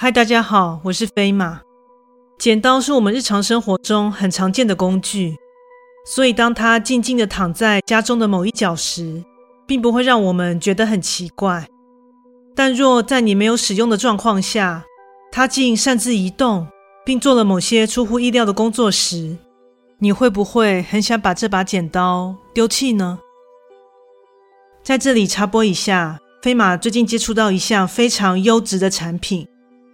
嗨，大家好，我是飞马。剪刀是我们日常生活中很常见的工具，所以当它静静地躺在家中的某一角时，并不会让我们觉得很奇怪。但若在你没有使用的状况下，它竟擅自移动，并做了某些出乎意料的工作时，你会不会很想把这把剪刀丢弃呢？在这里插播一下，飞马最近接触到一项非常优质的产品，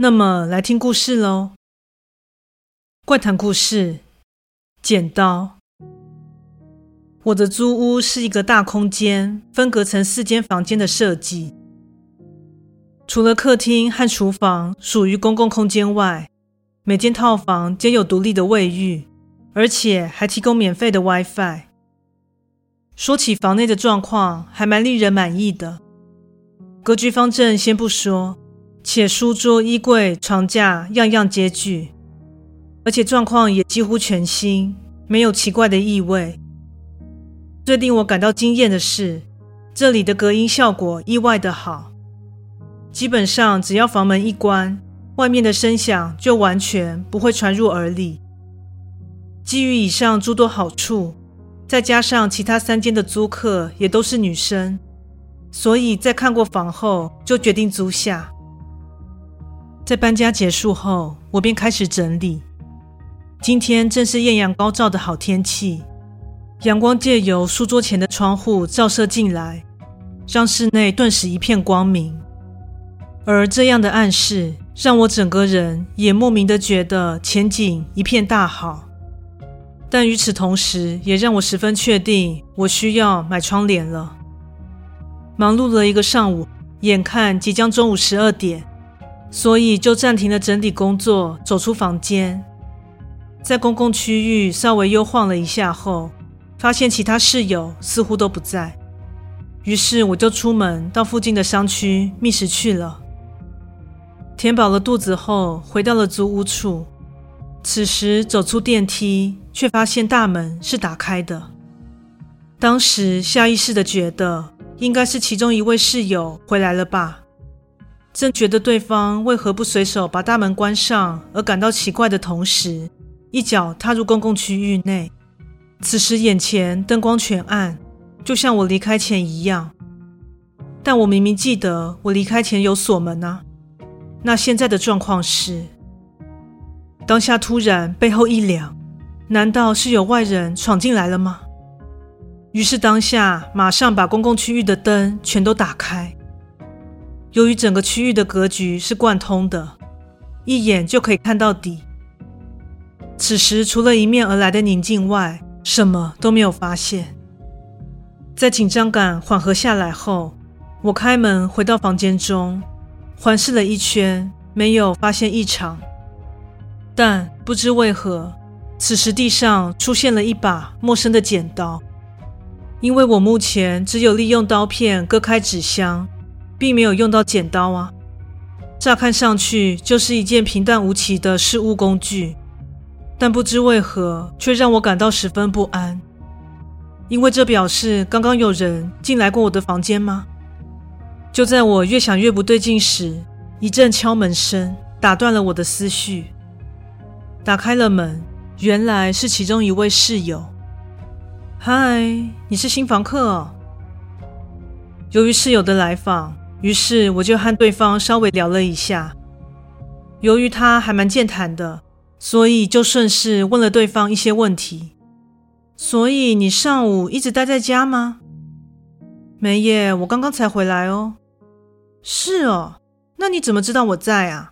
那么来听故事喽，怪谈故事，剪刀。我的租屋是一个大空间，分隔成四间房间的设计。除了客厅和厨房属于公共空间外，每间套房皆有独立的卫浴，而且还提供免费的 WiFi。说起房内的状况，还蛮令人满意的。格局方正先不说，且书桌、衣柜、床架样样皆具，而且状况也几乎全新，没有奇怪的异味。最令我感到惊艳的是，这里的隔音效果意外的好。基本上，只要房门一关，外面的声响就完全不会传入耳里。基于以上诸多好处，再加上其他三间的租客也都是女生，所以在看过房后就决定租下。在搬家结束后，我便开始整理。今天正是艳阳高照的好天气。阳光借由书桌前的窗户照射进来，让室内顿时一片光明。而这样的暗示，让我整个人也莫名的觉得前景一片大好。但与此同时，也让我十分确定，我需要买窗帘了。忙碌了一个上午，眼看即将中午十二点，所以就暂停了整理工作，走出房间，在公共区域稍微悠晃了一下后。发现其他室友似乎都不在，于是我就出门到附近的商区觅食去了。填饱了肚子后，回到了租屋处。此时走出电梯，却发现大门是打开的。当时下意识的觉得，应该是其中一位室友回来了吧。正觉得对方为何不随手把大门关上而感到奇怪的同时，一脚踏入公共区域内。此时眼前灯光全暗，就像我离开前一样。但我明明记得我离开前有锁门啊。那现在的状况是，当下突然背后一凉，难道是有外人闯进来了吗？于是当下马上把公共区域的灯全都打开。由于整个区域的格局是贯通的，一眼就可以看到底。此时除了迎面而来的宁静外，什么都没有发现。在紧张感缓和下来后，我开门回到房间中，环视了一圈，没有发现异常。但不知为何，此时地上出现了一把陌生的剪刀。因为我目前只有利用刀片割开纸箱，并没有用到剪刀啊。乍看上去就是一件平淡无奇的事务工具。但不知为何，却让我感到十分不安，因为这表示刚刚有人进来过我的房间吗？就在我越想越不对劲时，一阵敲门声打断了我的思绪。打开了门，原来是其中一位室友。嗨，你是新房客哦。由于室友的来访，于是我就和对方稍微聊了一下。由于他还蛮健谈的。所以就顺势问了对方一些问题。所以你上午一直待在家吗？没耶，我刚刚才回来哦。是哦，那你怎么知道我在啊？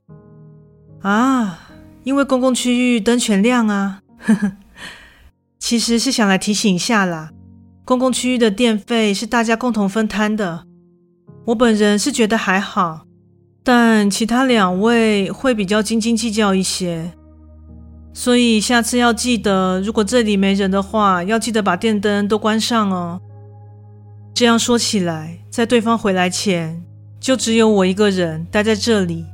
啊，因为公共区域灯全亮啊。呵呵，其实是想来提醒一下啦。公共区域的电费是大家共同分摊的。我本人是觉得还好，但其他两位会比较斤斤计较一些。所以下次要记得，如果这里没人的话，要记得把电灯都关上哦。这样说起来，在对方回来前，就只有我一个人待在这里。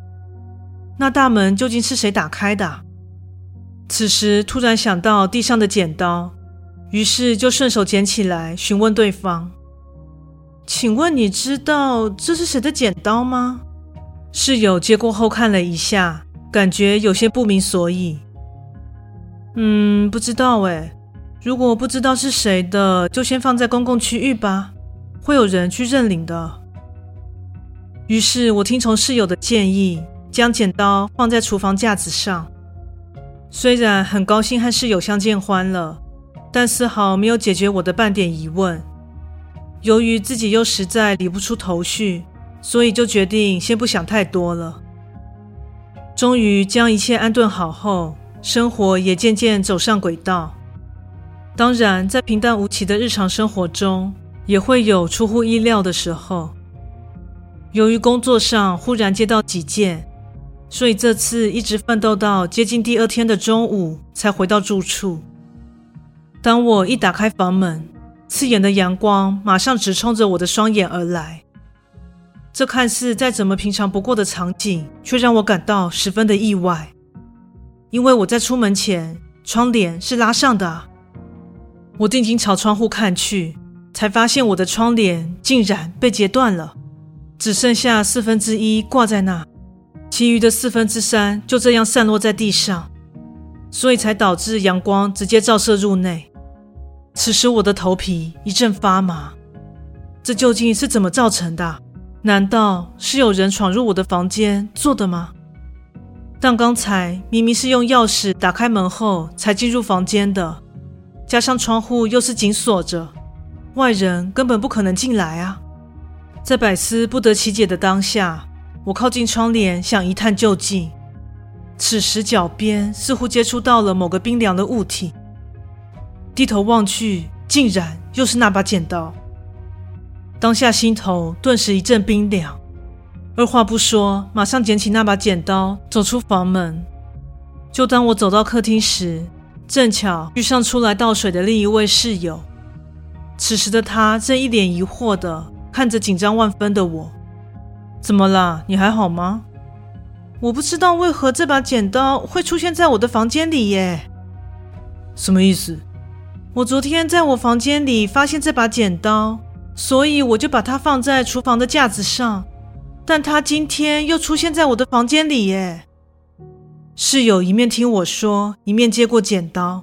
那大门究竟是谁打开的？此时突然想到地上的剪刀，于是就顺手捡起来询问对方：“请问你知道这是谁的剪刀吗？”室友接过后看了一下，感觉有些不明所以。嗯，不知道哎。如果不知道是谁的，就先放在公共区域吧，会有人去认领的。于是我听从室友的建议，将剪刀放在厨房架子上。虽然很高兴和室友相见欢了，但丝毫没有解决我的半点疑问。由于自己又实在理不出头绪，所以就决定先不想太多了。终于将一切安顿好后。生活也渐渐走上轨道。当然，在平淡无奇的日常生活中，也会有出乎意料的时候。由于工作上忽然接到几件，所以这次一直奋斗到接近第二天的中午才回到住处。当我一打开房门，刺眼的阳光马上直冲着我的双眼而来。这看似再怎么平常不过的场景，却让我感到十分的意外。因为我在出门前，窗帘是拉上的。我定睛朝窗户看去，才发现我的窗帘竟然被截断了，只剩下四分之一挂在那，其余的四分之三就这样散落在地上，所以才导致阳光直接照射入内。此时我的头皮一阵发麻，这究竟是怎么造成的？难道是有人闯入我的房间做的吗？但刚才明明是用钥匙打开门后才进入房间的，加上窗户又是紧锁着，外人根本不可能进来啊！在百思不得其解的当下，我靠近窗帘想一探究竟。此时脚边似乎接触到了某个冰凉的物体，低头望去，竟然又是那把剪刀。当下心头顿时一阵冰凉。二话不说，马上捡起那把剪刀，走出房门。就当我走到客厅时，正巧遇上出来倒水的另一位室友。此时的他正一脸疑惑的看着紧张万分的我：“怎么啦？你还好吗？”我不知道为何这把剪刀会出现在我的房间里耶。什么意思？我昨天在我房间里发现这把剪刀，所以我就把它放在厨房的架子上。但它今天又出现在我的房间里耶！室友一面听我说，一面接过剪刀，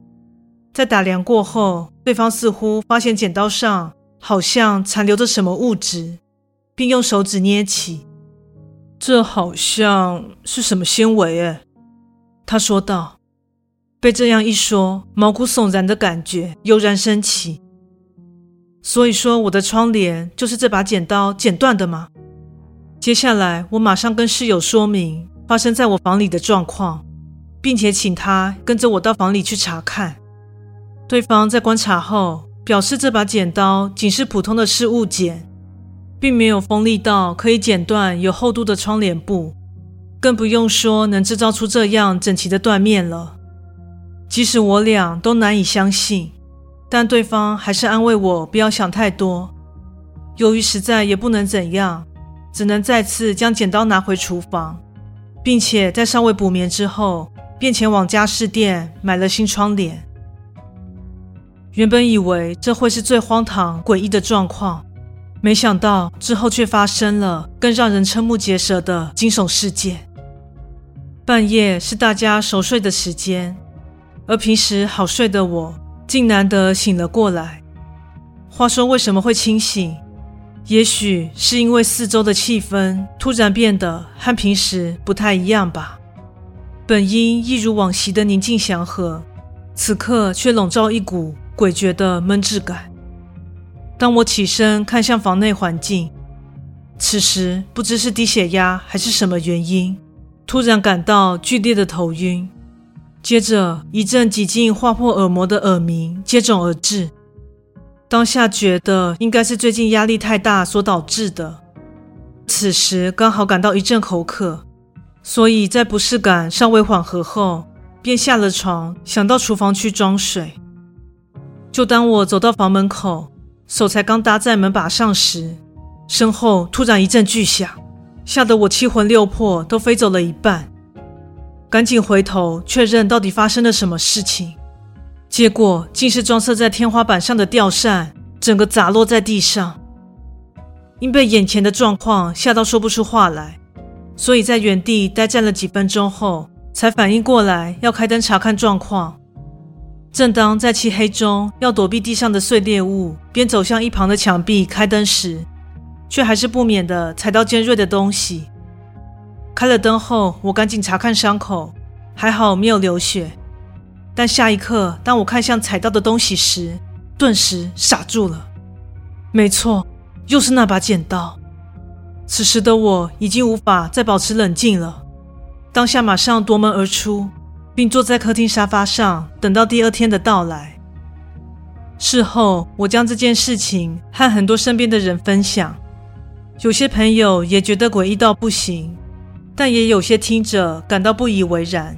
在打量过后，对方似乎发现剪刀上好像残留着什么物质，并用手指捏起，这好像是什么纤维耶，他说道。被这样一说，毛骨悚然的感觉油然升起。所以说，我的窗帘就是这把剪刀剪断的吗？接下来，我马上跟室友说明发生在我房里的状况，并且请他跟着我到房里去查看。对方在观察后表示，这把剪刀仅是普通的饰物剪，并没有锋利到可以剪断有厚度的窗帘布，更不用说能制造出这样整齐的断面了。即使我俩都难以相信，但对方还是安慰我不要想太多。由于实在也不能怎样。只能再次将剪刀拿回厨房，并且在稍微补眠之后，便前往家饰店买了新窗帘。原本以为这会是最荒唐诡异的状况，没想到之后却发生了更让人瞠目结舌的惊悚事件。半夜是大家熟睡的时间，而平时好睡的我，竟难得醒了过来。话说为什么会清醒？也许是因为四周的气氛突然变得和平时不太一样吧。本应一如往昔的宁静祥和，此刻却笼罩一股诡谲的闷滞感。当我起身看向房内环境，此时不知是低血压还是什么原因，突然感到剧烈的头晕，接着一阵几近划破耳膜的耳鸣接踵而至。当下觉得应该是最近压力太大所导致的，此时刚好感到一阵口渴，所以在不适感稍微缓和后，便下了床，想到厨房去装水。就当我走到房门口，手才刚搭在门把上时，身后突然一阵巨响，吓得我七魂六魄都飞走了一半。赶紧回头确认到底发生了什么事情，结果竟是装设在天花板上的吊扇整个砸落在地上。因被眼前的状况吓到说不出话来，所以在原地呆站了几分钟后，才反应过来要开灯查看状况。正当在漆黑中要躲避地上的碎裂物，边走向一旁的墙壁开灯时，却还是不免的踩到尖锐的东西。开了灯后，我赶紧查看伤口，还好没有流血。但下一刻，当我看向踩到的东西时，顿时傻住了。没错，又是那把剪刀。此时的我已经无法再保持冷静了，当下马上夺门而出。并坐在客厅沙发上，等到第二天的到来。事后，我将这件事情和很多身边的人分享，有些朋友也觉得诡异到不行，但也有些听者感到不以为然。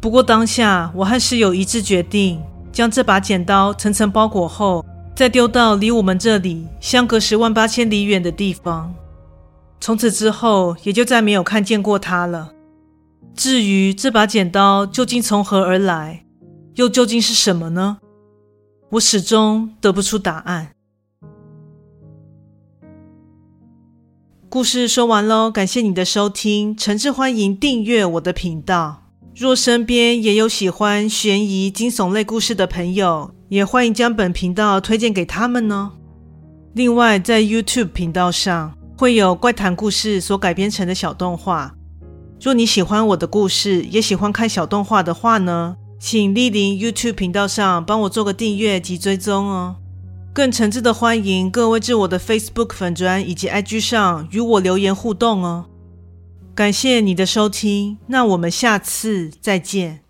不过当下，我和室友一致决定，将这把剪刀层层包裹后，再丢到离我们这里相隔十万八千里远的地方。从此之后，也就再没有看见过它了。至于这把剪刀究竟从何而来，又究竟是什么呢？我始终得不出答案。故事说完喽，感谢你的收听，诚挚欢迎订阅我的频道。若身边也有喜欢悬疑惊悚类故事的朋友，也欢迎将本频道推荐给他们呢。另外，在 YouTube 频道上会有怪谈故事所改编成的小动画。若你喜欢我的故事，也喜欢看小动画的话呢，请莅临 YouTube 频道上帮我做个订阅及追踪哦。更诚挚的欢迎各位至我的 Facebook 粉专以及 IG 上与我留言互动哦。感谢你的收听，那我们下次再见。